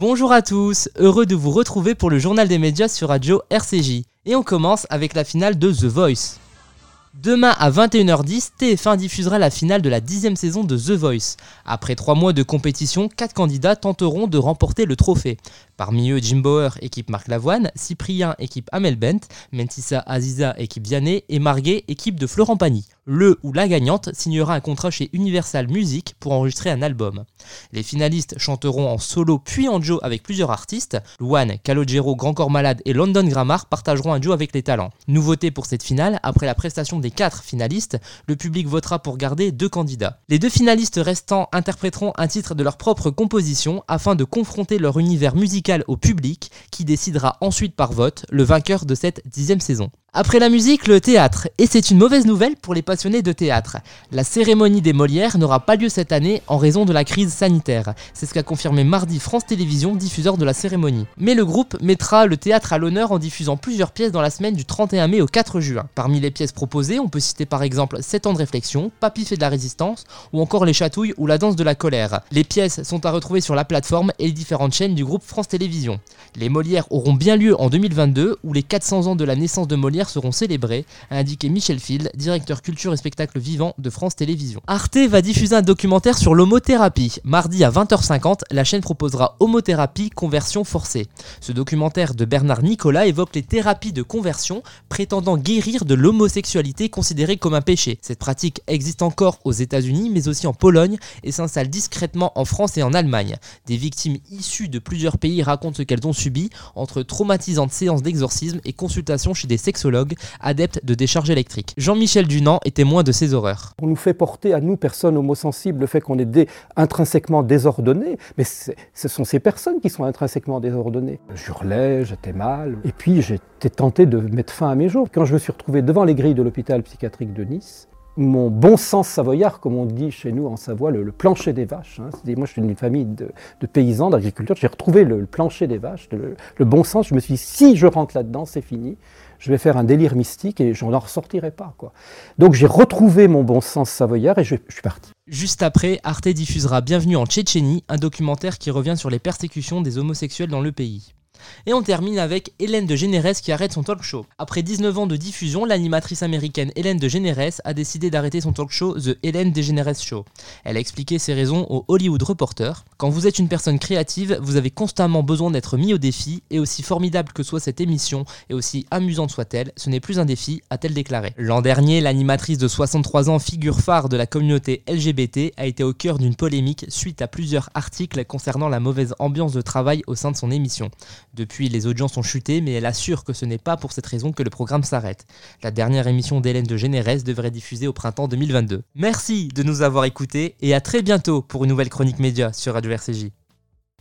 Bonjour à tous, heureux de vous retrouver pour le journal des médias sur Radio RCJ. Et on commence avec la finale de The Voice. Demain à 21h10, TF1 diffusera la finale de la dixième saison de The Voice. Après trois mois de compétition, quatre candidats tenteront de remporter le trophée. Parmi eux, Jim Bauer, équipe Marc Lavoine, Cyprien, équipe Amel Bent, Mentissa Aziza, équipe Vianney, et Marguet, équipe de Florent Pagny. Le ou la gagnante signera un contrat chez Universal Music pour enregistrer un album. Les finalistes chanteront en solo puis en duo avec plusieurs artistes. Luan, Calogero, Grand Corps Malade et London Grammar partageront un duo avec les talents. Nouveauté pour cette finale, après la prestation des quatre finalistes, le public votera pour garder deux candidats. Les deux finalistes restants interpréteront un titre de leur propre composition afin de confronter leur univers musical au public qui décidera ensuite par vote le vainqueur de cette dixième saison. Après la musique, le théâtre. Et c'est une mauvaise nouvelle pour les passionnés de théâtre. La cérémonie des Molières n'aura pas lieu cette année en raison de la crise sanitaire. C'est ce qu'a confirmé mardi France Télévisions, diffuseur de la cérémonie. Mais le groupe mettra le théâtre à l'honneur en diffusant plusieurs pièces dans la semaine du 31 mai au 4 juin. Parmi les pièces proposées, on peut citer par exemple 7 ans de réflexion, Papy fait de la résistance ou encore Les Chatouilles ou La danse de la colère. Les pièces sont à retrouver sur la plateforme et les différentes chaînes du groupe France Télévisions. Les Molières auront bien lieu en 2022 où les 400 ans de la naissance de Molière seront célébrés, a indiqué Michel Field, directeur culture et spectacle vivant de France Télévisions. Arte va diffuser un documentaire sur l'homothérapie. Mardi à 20h50, la chaîne proposera Homothérapie conversion forcée. Ce documentaire de Bernard Nicolas évoque les thérapies de conversion prétendant guérir de l'homosexualité considérée comme un péché. Cette pratique existe encore aux États-Unis mais aussi en Pologne et s'installe discrètement en France et en Allemagne. Des victimes issues de plusieurs pays racontent ce qu'elles ont subi entre traumatisantes séances d'exorcisme et consultations chez des sexologues adepte de décharge électrique. Jean-Michel Dunant est témoin de ces horreurs. On nous fait porter à nous, personnes homosensibles, le fait qu'on est intrinsèquement désordonné, mais ce sont ces personnes qui sont intrinsèquement désordonnées. J'hurlais, j'étais mal, et puis j'étais tenté de mettre fin à mes jours. Quand je me suis retrouvé devant les grilles de l'hôpital psychiatrique de Nice, mon bon sens savoyard, comme on dit chez nous en Savoie, le, plancher des vaches. Hein. Moi, je suis d'une famille de, paysans, d'agriculteurs. J'ai retrouvé le, plancher des vaches, le, bon sens. Je me suis dit, si je rentre là-dedans, c'est fini. Je vais faire un délire mystique et je n'en ressortirai pas. Quoi. Donc, j'ai retrouvé mon bon sens savoyard et je, je suis parti. Juste après, Arte diffusera Bienvenue en Tchétchénie, un documentaire qui revient sur les persécutions des homosexuels dans le pays. Et on termine avec Hélène de Générès qui arrête son talk show. Après 19 ans de diffusion, l'animatrice américaine Hélène de Générès a décidé d'arrêter son talk show The Hélène DeGeneres Show. Elle a expliqué ses raisons au Hollywood Reporter. Quand vous êtes une personne créative, vous avez constamment besoin d'être mis au défi, et aussi formidable que soit cette émission, et aussi amusante soit-elle, ce n'est plus un défi, a-t-elle déclaré. L'an dernier, l'animatrice de 63 ans, figure phare de la communauté LGBT, a été au cœur d'une polémique suite à plusieurs articles concernant la mauvaise ambiance de travail au sein de son émission. Depuis, les audiences ont chuté, mais elle assure que ce n'est pas pour cette raison que le programme s'arrête. La dernière émission d'Hélène de Généresse devrait diffuser au printemps 2022. Merci de nous avoir écoutés et à très bientôt pour une nouvelle chronique média sur Radio RCJ.